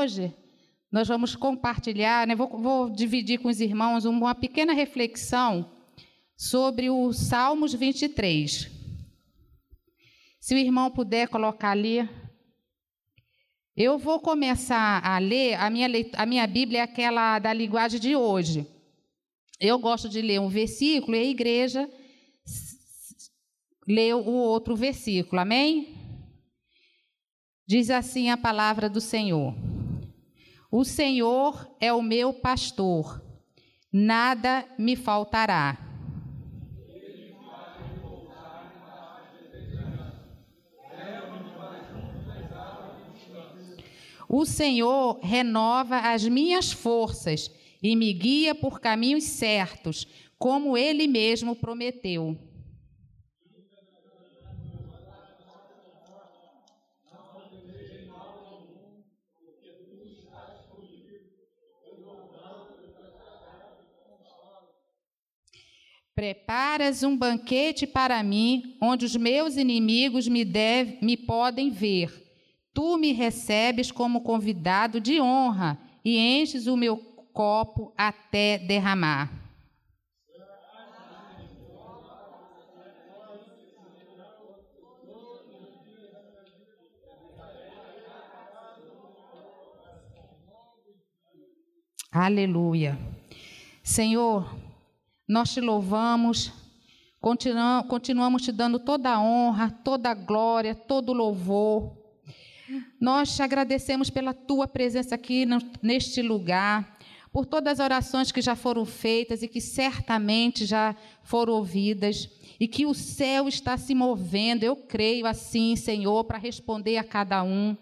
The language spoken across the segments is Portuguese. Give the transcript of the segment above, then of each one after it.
hoje nós vamos compartilhar, né, vou, vou dividir com os irmãos uma pequena reflexão sobre o Salmos 23. Se o irmão puder colocar ali. Eu vou começar a ler, a minha, a minha Bíblia é aquela da linguagem de hoje. Eu gosto de ler um versículo e a igreja lê o outro versículo, amém? Diz assim a palavra do Senhor. O Senhor é o meu pastor, nada me faltará. O Senhor renova as minhas forças e me guia por caminhos certos, como ele mesmo prometeu. Preparas um banquete para mim, onde os meus inimigos me, deve, me podem ver. Tu me recebes como convidado de honra e enches o meu copo até derramar. Aleluia. Senhor, nós te louvamos, continuamos, te dando toda a honra, toda a glória, todo o louvor. Nós te agradecemos pela tua presença aqui neste lugar, por todas as orações que já foram feitas e que certamente já foram ouvidas, e que o céu está se movendo, eu creio assim, Senhor, para responder a cada um.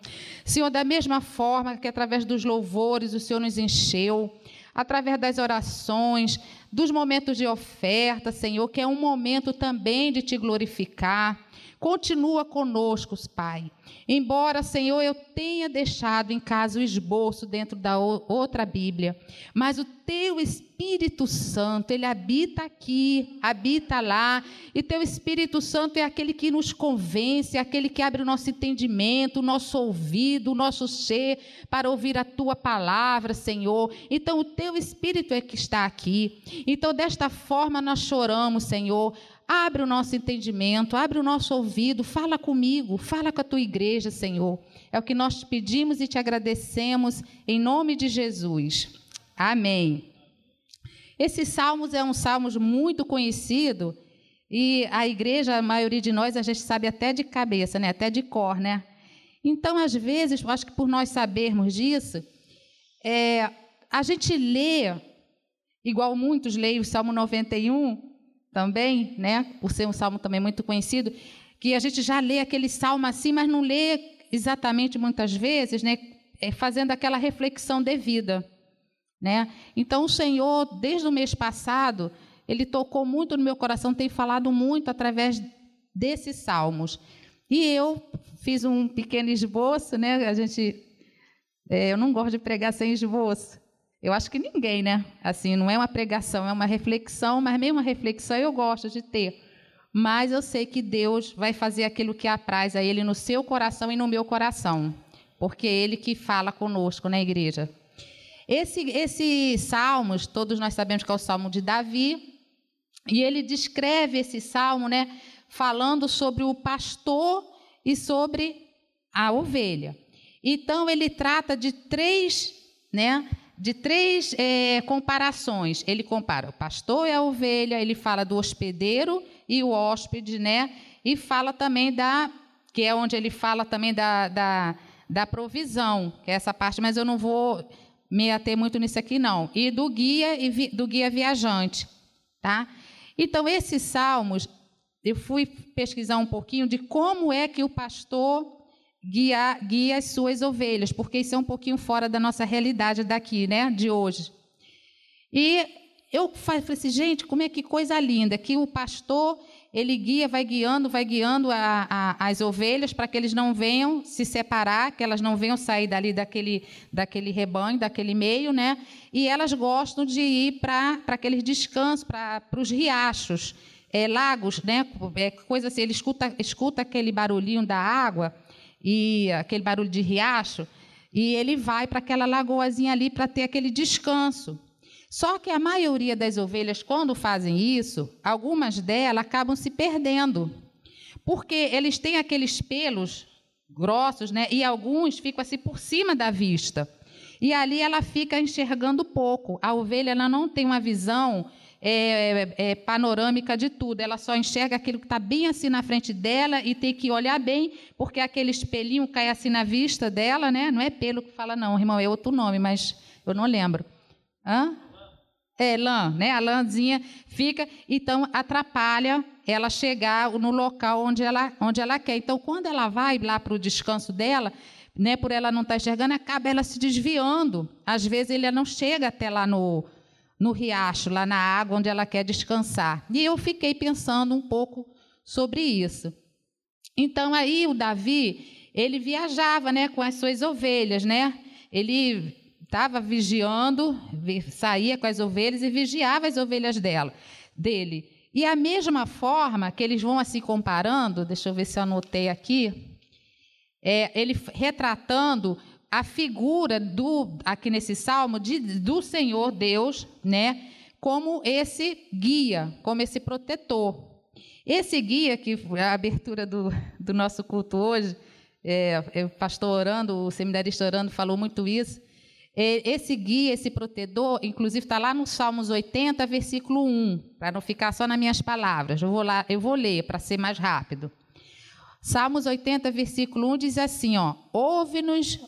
Senhor, da mesma forma que através dos louvores o Senhor nos encheu, através das orações, dos momentos de oferta, Senhor, que é um momento também de te glorificar. Continua conosco, Pai. Embora, Senhor, eu tenha deixado em casa o esboço dentro da outra Bíblia, mas o teu Espírito Santo, ele habita aqui, habita lá, e teu Espírito Santo é aquele que nos convence, é aquele que abre o nosso entendimento, o nosso ouvido, o nosso ser para ouvir a tua palavra, Senhor. Então, o teu Espírito é que está aqui. Então, desta forma, nós choramos, Senhor Abre o nosso entendimento, abre o nosso ouvido, fala comigo, fala com a tua igreja, Senhor. É o que nós te pedimos e te agradecemos em nome de Jesus. Amém. Esse Salmos é um Salmos muito conhecido e a igreja, a maioria de nós, a gente sabe até de cabeça, né? até de cor, né? Então, às vezes, acho que por nós sabermos disso, é, a gente lê, igual muitos leem o Salmo 91, também, né? Por ser um salmo também muito conhecido, que a gente já lê aquele salmo assim, mas não lê exatamente muitas vezes, né? É, fazendo aquela reflexão devida, né? Então o Senhor, desde o mês passado, ele tocou muito no meu coração, tem falado muito através desses salmos. E eu fiz um pequeno esboço, né? A gente, é, eu não gosto de pregar sem esboço. Eu acho que ninguém, né? Assim, não é uma pregação, é uma reflexão, mas mesmo uma reflexão eu gosto de ter. Mas eu sei que Deus vai fazer aquilo que apraz a Ele no seu coração e no meu coração, porque é Ele que fala conosco na igreja. Esse, esse Salmos, todos nós sabemos que é o Salmo de Davi, e ele descreve esse salmo, né, falando sobre o pastor e sobre a ovelha. Então ele trata de três, né, de três é, comparações. Ele compara o pastor e a ovelha, ele fala do hospedeiro e o hóspede, né? E fala também da, que é onde ele fala também da, da, da provisão, que é essa parte, mas eu não vou me ater muito nisso aqui, não. E do guia e vi, do guia viajante, tá? Então, esses salmos, eu fui pesquisar um pouquinho de como é que o pastor guia, guia as suas ovelhas, porque isso é um pouquinho fora da nossa realidade daqui, né, de hoje. E eu falei assim, gente, como é que coisa linda, que o pastor, ele guia, vai guiando, vai guiando a, a, as ovelhas para que eles não venham se separar, que elas não venham sair dali daquele, daquele rebanho, daquele meio, né? E elas gostam de ir para aqueles descansos, para os riachos, é, lagos, né? É, coisa assim, ele escuta, escuta aquele barulhinho da água, e aquele barulho de riacho, E ele vai para aquela lagoazinha ali para ter aquele descanso. Só que a maioria das ovelhas, quando fazem isso, algumas delas acabam se perdendo. Porque eles têm aqueles pelos grossos, né? E alguns ficam assim por cima da vista. E ali ela fica enxergando pouco. A ovelha ela não tem uma visão é, é, panorâmica de tudo. Ela só enxerga aquilo que está bem assim na frente dela e tem que olhar bem, porque aquele espelhinho cai assim na vista dela, né? Não é pelo que fala, não, irmão, é outro nome, mas eu não lembro. Hã? É, lã, né? A lãzinha fica, então atrapalha ela chegar no local onde ela, onde ela quer. Então, quando ela vai lá para o descanso dela, né, por ela não estar tá enxergando, acaba ela se desviando. Às vezes ele não chega até lá no, no riacho, lá na água onde ela quer descansar. E eu fiquei pensando um pouco sobre isso. Então aí o Davi, ele viajava, né, com as suas ovelhas, né? Ele estava vigiando, saía com as ovelhas e vigiava as ovelhas dela, dele. E a mesma forma que eles vão assim comparando, deixa eu ver se eu anotei aqui, é, ele retratando a figura do aqui nesse salmo de, do Senhor Deus, né, como esse guia, como esse protetor. Esse guia que a abertura do, do nosso culto hoje, é, é, o pastor orando, o seminarista orando falou muito isso. É, esse guia, esse protetor, inclusive está lá no Salmos 80, versículo 1, para não ficar só nas minhas palavras. Eu vou lá, eu vou ler para ser mais rápido. Salmos 80, versículo 1 diz assim, ó: Ouve-nos,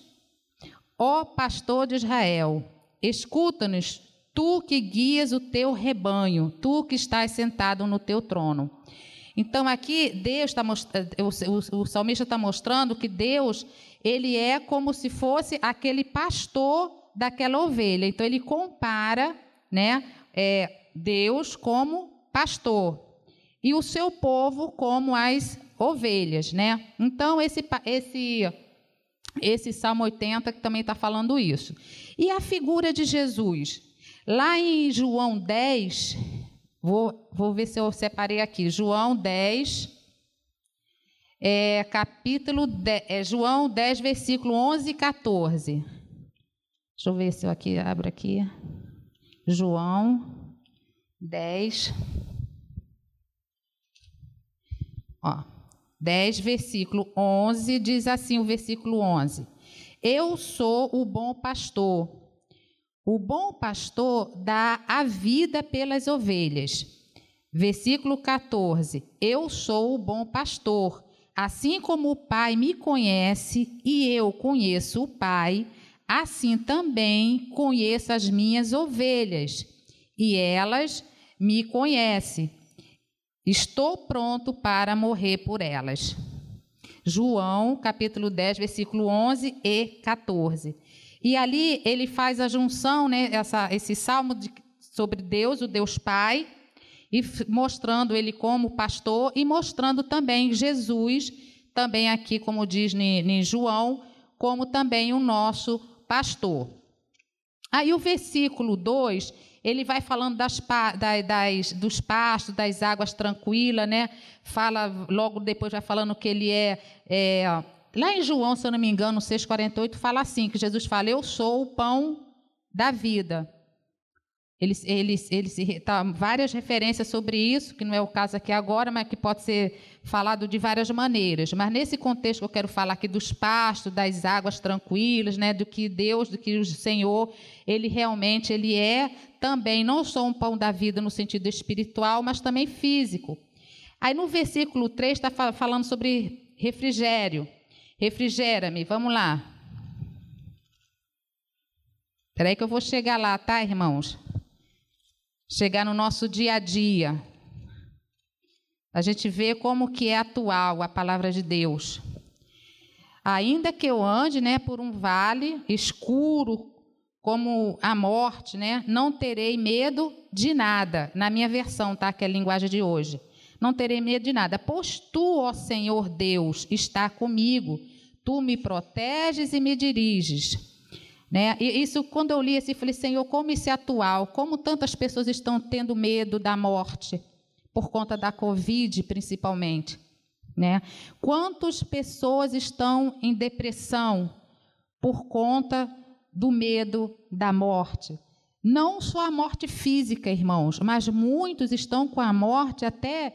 Ó pastor de Israel, escuta-nos, tu que guias o teu rebanho, tu que estás sentado no teu trono. Então aqui Deus está o, o, o salmista está mostrando que Deus ele é como se fosse aquele pastor daquela ovelha. Então ele compara, né, é, Deus como pastor e o seu povo como as ovelhas, né? Então esse esse esse Salmo 80 que também está falando isso. E a figura de Jesus? Lá em João 10, vou, vou ver se eu separei aqui. João 10, é, capítulo 10, é, João 10, versículo 11 e 14. Deixa eu ver se eu aqui abro aqui. João 10. Ó. 10, versículo 11, diz assim o versículo 11: Eu sou o bom pastor. O bom pastor dá a vida pelas ovelhas. Versículo 14: Eu sou o bom pastor. Assim como o Pai me conhece e eu conheço o Pai, assim também conheço as minhas ovelhas, e elas me conhecem Estou pronto para morrer por elas. João, capítulo 10, versículo 11 e 14. E ali ele faz a junção, né, essa, esse salmo de, sobre Deus, o Deus Pai, e mostrando ele como pastor e mostrando também Jesus, também aqui, como diz em João, como também o nosso pastor. Aí o versículo 2 ele vai falando das, das, dos pastos, das águas tranquilas, né? Fala, logo depois vai falando que ele é, é Lá em João, se eu não me engano, 6,48, fala assim: que Jesus fala, Eu sou o pão da vida. Ele, ele, ele tá, várias referências sobre isso, que não é o caso aqui agora, mas que pode ser falado de várias maneiras. Mas nesse contexto eu quero falar aqui dos pastos, das águas tranquilas, né, do que Deus, do que o Senhor, ele realmente ele é também não só um pão da vida no sentido espiritual, mas também físico. Aí no versículo 3 está falando sobre refrigério. Refrigera-me, vamos lá. Espera aí que eu vou chegar lá, tá, irmãos? Chegar no nosso dia a dia. A gente vê como que é atual a palavra de Deus. Ainda que eu ande, né, por um vale escuro como a morte, né, não terei medo de nada. Na minha versão, tá, que é a linguagem de hoje. Não terei medo de nada, pois tu, ó Senhor Deus, está comigo. Tu me proteges e me diriges. Né? E isso, quando eu li assim, falei, Senhor, como isso é atual, como tantas pessoas estão tendo medo da morte, por conta da Covid, principalmente. Né? Quantas pessoas estão em depressão por conta do medo da morte. Não só a morte física, irmãos, mas muitos estão com a morte até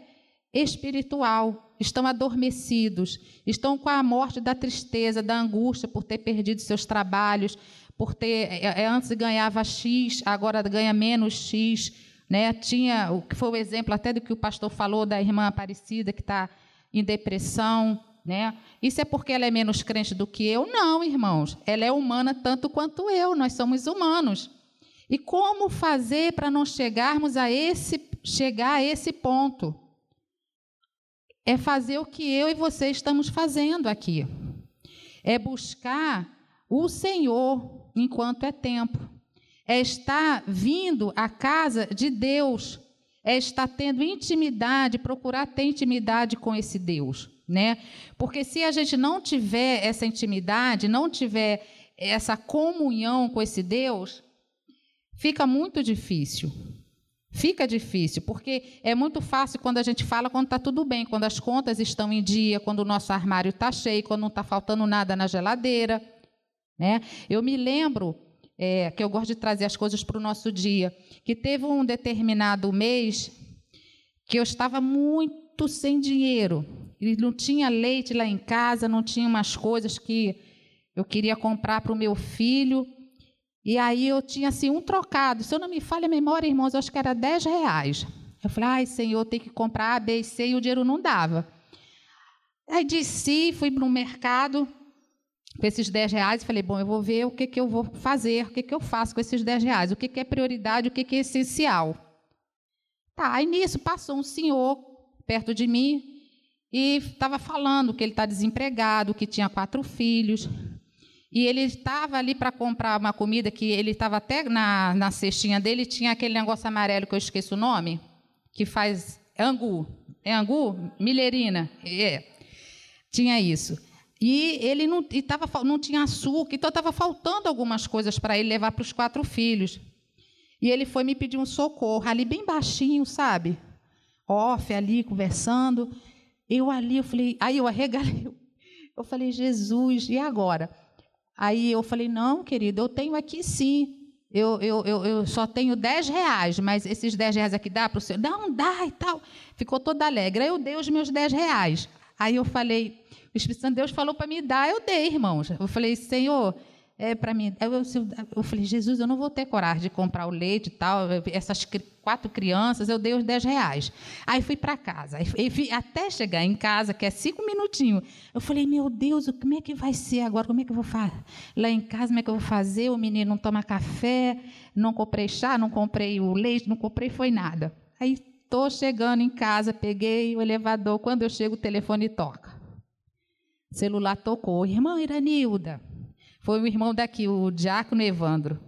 espiritual, estão adormecidos, estão com a morte da tristeza, da angústia por ter perdido seus trabalhos, por ter é, é, antes ganhava X, agora ganha menos X, né? Tinha o que foi o exemplo até do que o pastor falou da irmã Aparecida que está em depressão, né? Isso é porque ela é menos crente do que eu? Não, irmãos. Ela é humana tanto quanto eu. Nós somos humanos. E como fazer para não chegarmos a esse chegar a esse ponto? É fazer o que eu e você estamos fazendo aqui. É buscar o Senhor enquanto é tempo. É estar vindo à casa de Deus. É estar tendo intimidade, procurar ter intimidade com esse Deus né? Porque se a gente não tiver essa intimidade, não tiver essa comunhão com esse Deus, fica muito difícil. Fica difícil, porque é muito fácil quando a gente fala quando está tudo bem, quando as contas estão em dia, quando o nosso armário está cheio, quando não está faltando nada na geladeira. Né? Eu me lembro é, que eu gosto de trazer as coisas para o nosso dia, que teve um determinado mês que eu estava muito sem dinheiro. E não tinha leite lá em casa, não tinha umas coisas que eu queria comprar para o meu filho. E aí eu tinha assim um trocado. Se eu não me falha a memória, irmãos, eu acho que era 10 reais. Eu falei, ai, Senhor, tem que comprar A, B e C, e o dinheiro não dava. Aí desci, fui para o mercado com esses 10 reais e falei, bom, eu vou ver o que, que eu vou fazer, o que, que eu faço com esses 10 reais, o que, que é prioridade, o que, que é essencial. Tá, aí nisso passou um senhor perto de mim, e estava falando que ele está desempregado, que tinha quatro filhos. E ele estava ali para comprar uma comida que ele estava até na, na cestinha dele, tinha aquele negócio amarelo que eu esqueço o nome, que faz angu. É angu? Milherina. É. Tinha isso. E ele não, e tava, não tinha açúcar, então estava faltando algumas coisas para ele levar para os quatro filhos. E ele foi me pedir um socorro, ali bem baixinho, sabe? Off, ali, conversando. Eu ali, eu falei, aí eu arregalei, eu falei, Jesus, e agora? Aí eu falei, não, querido, eu tenho aqui sim. Eu, eu, eu, eu só tenho 10 reais, mas esses 10 reais aqui dá para o senhor? Não, dá e tal. Ficou toda alegre. Aí eu dei os meus 10 reais. Aí eu falei, o Espírito Santo de Deus falou para me dar, eu dei, irmãos. Eu falei, Senhor, é, para mim. Eu, eu, eu, falei, Jesus, eu não vou ter coragem de comprar o leite e tal. Essas quatro crianças, eu dei os 10 reais. Aí fui para casa. Aí, até chegar em casa, que é cinco minutinhos, eu falei, meu Deus, como é que vai ser agora? Como é que eu vou fazer? Lá em casa, como é que eu vou fazer? O menino não toma café, não comprei chá, não comprei o leite, não comprei foi nada. Aí estou chegando em casa, peguei o elevador. Quando eu chego, o telefone toca. O celular tocou. Irmã Iranilda. Foi o irmão daqui, o diácono Evandro.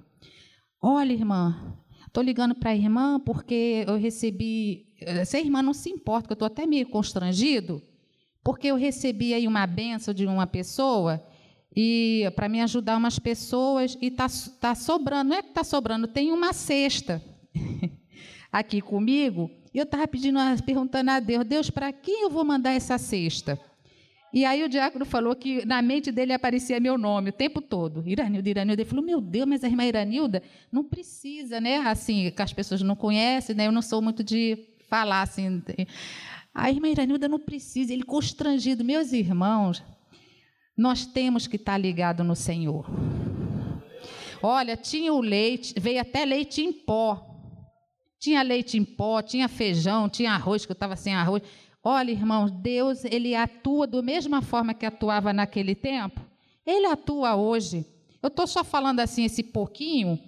Olha, irmã, estou ligando para a irmã porque eu recebi. Se a irmã não se importa, que eu estou até meio constrangido, porque eu recebi aí uma benção de uma pessoa e para me ajudar umas pessoas e está tá sobrando. Não é que está sobrando, tem uma cesta aqui comigo. E eu estava pedindo, perguntando a Deus, Deus, para quem eu vou mandar essa cesta? E aí o diácono falou que na mente dele aparecia meu nome o tempo todo. Iranilda, Iranilda. Ele falou, meu Deus, mas a irmã Iranilda não precisa, né? Assim, que as pessoas não conhecem, né? Eu não sou muito de falar assim. A irmã Iranilda não precisa. Ele constrangido. Meus irmãos, nós temos que estar ligados no Senhor. Olha, tinha o leite, veio até leite em pó. Tinha leite em pó, tinha feijão, tinha arroz, que eu estava sem arroz. Olha, irmãos, Deus, ele atua da mesma forma que atuava naquele tempo. Ele atua hoje. Eu estou só falando assim esse pouquinho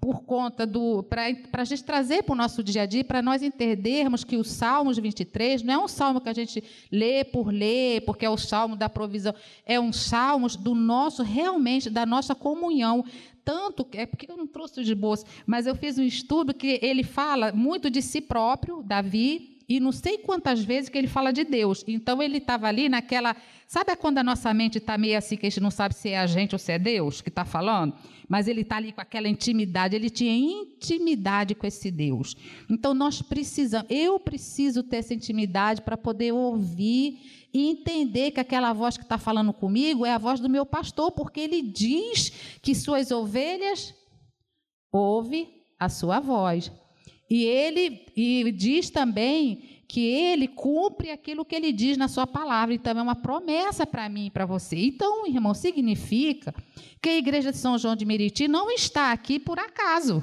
por conta do para a gente trazer para o nosso dia a dia, para nós entendermos que o Salmos 23 não é um salmo que a gente lê por ler, porque é o salmo da provisão, é um salmo do nosso realmente da nossa comunhão, tanto é porque eu não trouxe de bolsa, mas eu fiz um estudo que ele fala muito de si próprio, Davi, e não sei quantas vezes que ele fala de Deus. Então ele estava ali naquela. Sabe quando a nossa mente está meio assim, que a gente não sabe se é a gente ou se é Deus que está falando? Mas ele está ali com aquela intimidade, ele tinha intimidade com esse Deus. Então nós precisamos, eu preciso ter essa intimidade para poder ouvir e entender que aquela voz que está falando comigo é a voz do meu pastor, porque ele diz que suas ovelhas ouvem a sua voz. E ele e diz também que ele cumpre aquilo que ele diz na sua palavra. Então é uma promessa para mim e para você. Então, irmão, significa que a igreja de São João de Meriti não está aqui por acaso.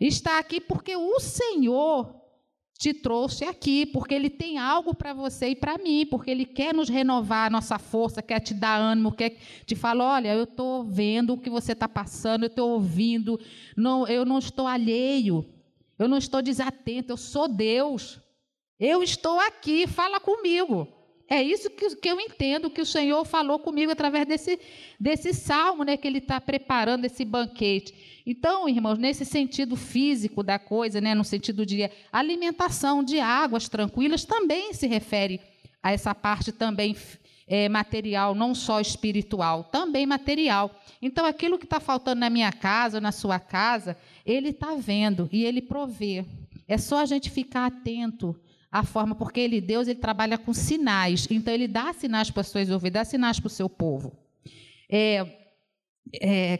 Está aqui porque o Senhor te trouxe aqui, porque Ele tem algo para você e para mim, porque Ele quer nos renovar a nossa força, quer te dar ânimo, quer te falar: olha, eu estou vendo o que você está passando, eu estou ouvindo, não, eu não estou alheio. Eu não estou desatento, eu sou Deus. Eu estou aqui, fala comigo. É isso que, que eu entendo que o Senhor falou comigo através desse, desse salmo, né, que Ele está preparando esse banquete. Então, irmãos, nesse sentido físico da coisa, né, no sentido de alimentação de águas tranquilas, também se refere a essa parte também é, material, não só espiritual, também material. Então, aquilo que está faltando na minha casa, na sua casa, ele está vendo e ele provê. É só a gente ficar atento à forma, porque ele, Deus, ele trabalha com sinais. Então, ele dá sinais para as suas ovelhas, dá sinais para o seu povo. É, é...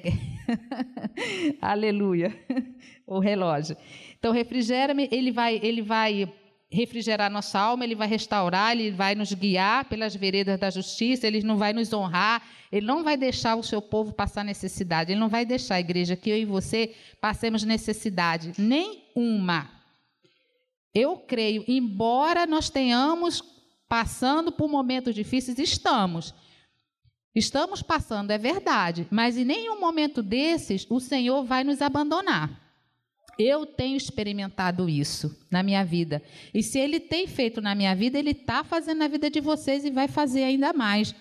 Aleluia. o relógio. Então, refrigera-me, ele vai, ele vai refrigerar nossa alma, ele vai restaurar, ele vai nos guiar pelas veredas da justiça, ele não vai nos honrar, ele não vai deixar o seu povo passar necessidade, ele não vai deixar a igreja que eu e você passemos necessidade nenhuma. Eu creio, embora nós tenhamos passando por momentos difíceis, estamos. Estamos passando, é verdade, mas em nenhum momento desses o Senhor vai nos abandonar. Eu tenho experimentado isso na minha vida. E se ele tem feito na minha vida, ele está fazendo na vida de vocês e vai fazer ainda mais.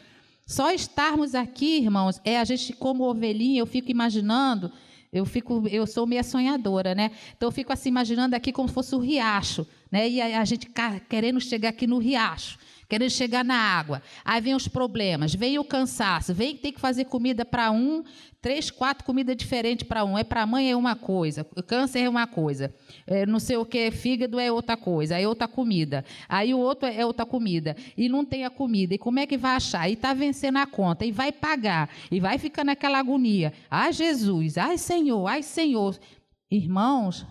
Só estarmos aqui, irmãos, é a gente como ovelhinha, eu fico imaginando, eu fico, eu sou meia sonhadora, né? Então eu fico assim imaginando aqui como se fosse o riacho, né? E a, a gente querendo chegar aqui no riacho querendo chegar na água. Aí vem os problemas, vem o cansaço, vem ter que fazer comida para um, três, quatro comidas diferentes para um. É para a mãe é uma coisa, câncer é uma coisa, é, não sei o que, fígado é outra coisa, é outra comida. Aí o outro é outra comida. E não tem a comida. E como é que vai achar? E está vencendo a conta, e vai pagar, e vai ficar naquela agonia. Ai, Jesus, ai, Senhor, ai, Senhor. Irmãos,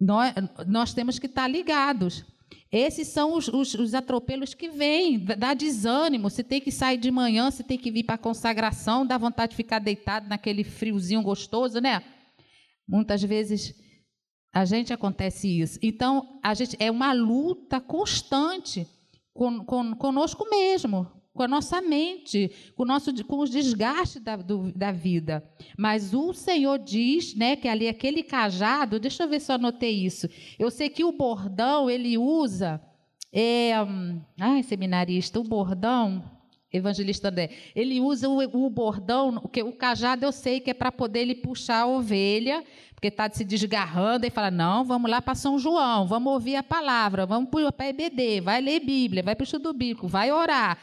nós, nós temos que estar ligados. Esses são os, os, os, atropelos que vêm, dá desânimo. Você tem que sair de manhã, você tem que vir para a consagração, dá vontade de ficar deitado naquele friozinho gostoso, né? Muitas vezes a gente acontece isso. Então, a gente é uma luta constante com, conosco mesmo, com a nossa mente, com, o nosso, com os desgastes da, do, da vida. Mas o Senhor diz, né, que ali aquele cajado, deixa eu ver se eu anotei isso. Eu sei que o bordão ele usa, é, ai, seminarista, o bordão, evangelista André, ele usa o, o bordão, que o cajado eu sei que é para poder ele puxar a ovelha, porque está se desgarrando e fala: não, vamos lá para São João, vamos ouvir a palavra, vamos para a EBD, vai ler Bíblia, vai para o estudo bíblico, vai orar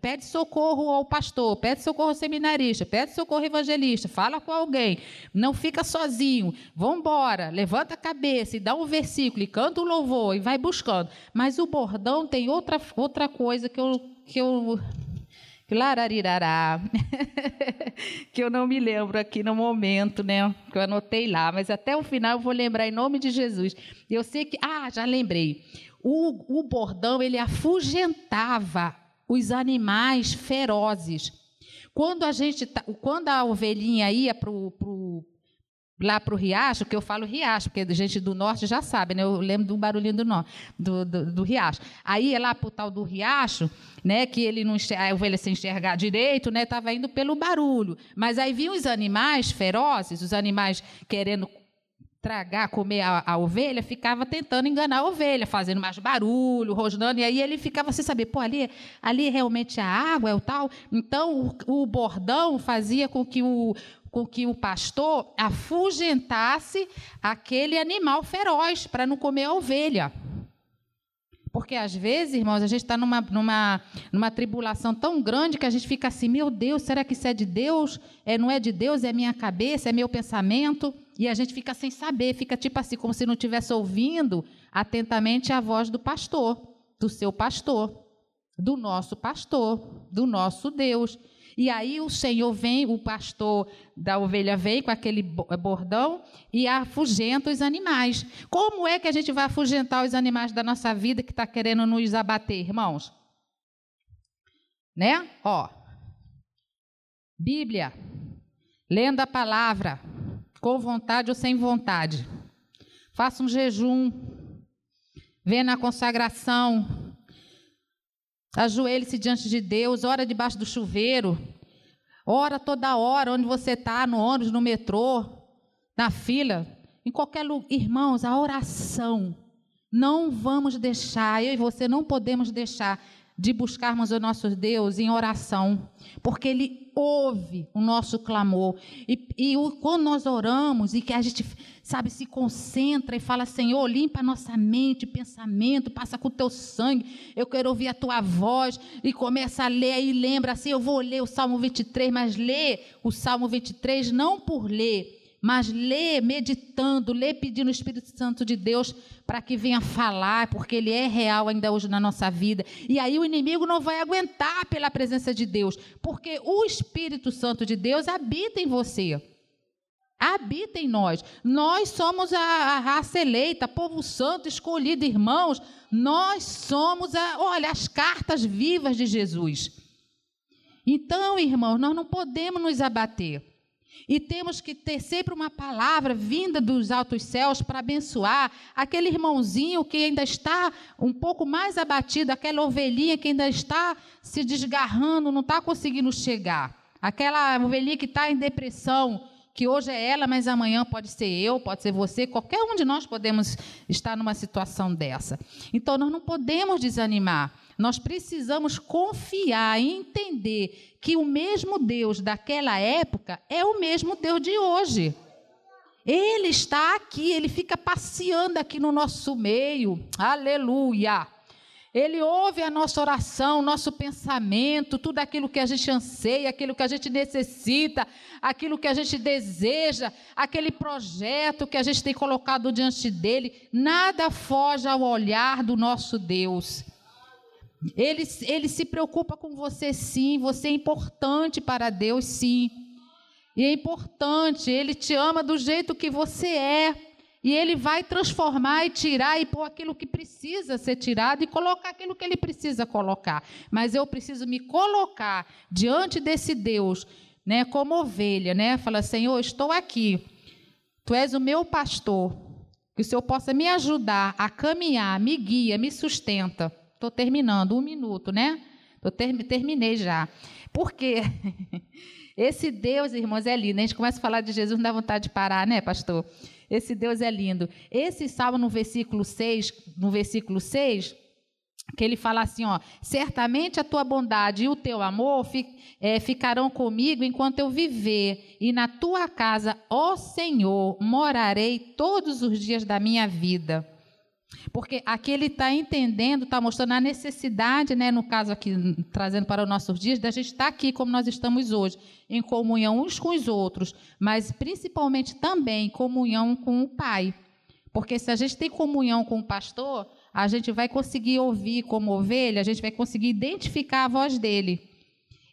pede socorro ao pastor, pede socorro ao seminarista, pede socorro ao evangelista, fala com alguém, não fica sozinho, vamos embora, levanta a cabeça e dá um versículo e canta um louvor e vai buscando. Mas o bordão tem outra, outra coisa que eu, que eu Lararirará, que eu não me lembro aqui no momento, né? Que eu anotei lá, mas até o final eu vou lembrar em nome de Jesus. Eu sei que, ah, já lembrei. O, o bordão ele afugentava os animais ferozes. Quando a gente, tá, quando a ovelhinha ia pro, pro, lá para o riacho, que eu falo riacho, porque a gente do norte já sabe, né? Eu lembro do barulhinho do norte, do, do, do riacho. Aí ia lá para o tal do riacho, né? Que ele não a ovelha sem enxergar direito, né? Estava indo pelo barulho. Mas aí vinham os animais ferozes, os animais querendo tragar, comer a, a, ovelha, ficava tentando enganar a ovelha, fazendo mais barulho, rosnando, e aí ele ficava sem saber, pô, ali, ali realmente a água é o tal. Então o, o bordão fazia com que o, com que o pastor afugentasse aquele animal feroz para não comer a ovelha. Porque às vezes, irmãos, a gente está numa, numa, numa tribulação tão grande que a gente fica assim: meu Deus, será que isso é de Deus? É, não é de Deus? É minha cabeça? É meu pensamento? E a gente fica sem saber, fica tipo assim, como se não estivesse ouvindo atentamente a voz do pastor, do seu pastor, do nosso pastor, do nosso Deus. E aí o Senhor vem, o pastor da ovelha vem com aquele bordão e afugenta os animais. Como é que a gente vai afugentar os animais da nossa vida que está querendo nos abater, irmãos? Né? Ó. Bíblia. Lendo a palavra, com vontade ou sem vontade. Faça um jejum. Venha na consagração Ajoelhe-se diante de Deus, ora debaixo do chuveiro, ora toda hora, onde você está, no ônibus, no metrô, na fila, em qualquer lugar. Irmãos, a oração, não vamos deixar, eu e você não podemos deixar de buscarmos o nosso Deus em oração, porque Ele ouve o nosso clamor. E, e o, quando nós oramos e que a gente, sabe, se concentra e fala, Senhor, limpa nossa mente, pensamento, passa com o teu sangue, eu quero ouvir a tua voz, e começa a ler e lembra assim, eu vou ler o Salmo 23, mas lê o Salmo 23 não por ler, mas lê meditando, lê pedindo o Espírito Santo de Deus para que venha falar, porque ele é real ainda hoje na nossa vida. E aí o inimigo não vai aguentar pela presença de Deus, porque o Espírito Santo de Deus habita em você. Habita em nós. Nós somos a, a raça eleita, povo santo, escolhido, irmãos. Nós somos, a, olha, as cartas vivas de Jesus. Então, irmãos, nós não podemos nos abater. E temos que ter sempre uma palavra vinda dos altos céus para abençoar aquele irmãozinho que ainda está um pouco mais abatido, aquela ovelhinha que ainda está se desgarrando, não está conseguindo chegar. Aquela ovelhinha que está em depressão, que hoje é ela, mas amanhã pode ser eu, pode ser você, qualquer um de nós podemos estar numa situação dessa. Então nós não podemos desanimar. Nós precisamos confiar e entender que o mesmo Deus daquela época é o mesmo Deus de hoje. Ele está aqui, ele fica passeando aqui no nosso meio. Aleluia. Ele ouve a nossa oração, nosso pensamento, tudo aquilo que a gente anseia, aquilo que a gente necessita, aquilo que a gente deseja, aquele projeto que a gente tem colocado diante dele. Nada foge ao olhar do nosso Deus. Ele, ele se preocupa com você, sim. Você é importante para Deus, sim. E é importante, Ele te ama do jeito que você é. E Ele vai transformar e tirar e pôr aquilo que precisa ser tirado e colocar aquilo que Ele precisa colocar. Mas eu preciso me colocar diante desse Deus, né, como ovelha, né? Fala, Senhor, estou aqui. Tu és o meu pastor. Que o Senhor possa me ajudar a caminhar, me guia, me sustenta. Estou terminando, um minuto, né? Tô ter, terminei já. Por quê? Esse Deus, irmãos, é lindo. A gente começa a falar de Jesus, não dá vontade de parar, né, pastor? Esse Deus é lindo. Esse salmo no versículo 6, no versículo 6, que ele fala assim, ó, certamente a tua bondade e o teu amor fi, é, ficarão comigo enquanto eu viver, e na tua casa, ó Senhor, morarei todos os dias da minha vida. Porque aqui ele está entendendo, está mostrando a necessidade, né, no caso aqui, trazendo para os nossos dias, da gente estar tá aqui como nós estamos hoje, em comunhão uns com os outros, mas principalmente também em comunhão com o Pai. Porque se a gente tem comunhão com o pastor, a gente vai conseguir ouvir como ovelha, a gente vai conseguir identificar a voz dele.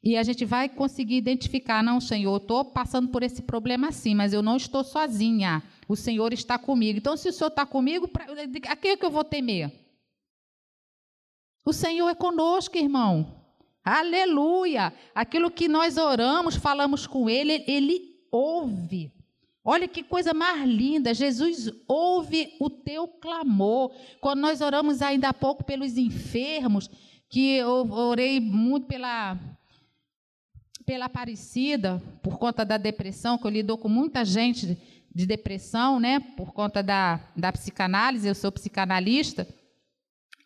E a gente vai conseguir identificar, não, Senhor, estou passando por esse problema assim, mas eu não estou sozinha. O Senhor está comigo. Então, se o Senhor está comigo, a quem é que eu vou temer? O Senhor é conosco, irmão. Aleluia! Aquilo que nós oramos, falamos com Ele, Ele ouve. Olha que coisa mais linda. Jesus ouve o teu clamor. Quando nós oramos ainda há pouco pelos enfermos, que eu orei muito pela pela Aparecida, por conta da depressão, que eu lido com muita gente de depressão, né, por conta da, da psicanálise, eu sou psicanalista,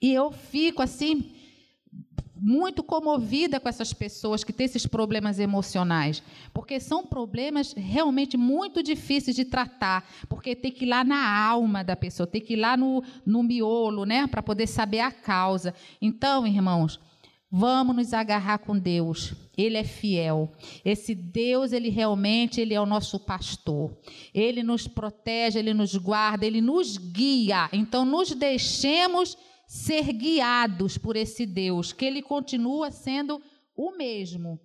e eu fico assim, muito comovida com essas pessoas que têm esses problemas emocionais, porque são problemas realmente muito difíceis de tratar, porque tem que ir lá na alma da pessoa, tem que ir lá no, no miolo, né, para poder saber a causa. Então, irmãos, vamos nos agarrar com Deus. Ele é fiel. Esse Deus, ele realmente, ele é o nosso pastor. Ele nos protege, ele nos guarda, ele nos guia. Então, nos deixemos ser guiados por esse Deus, que ele continua sendo o mesmo.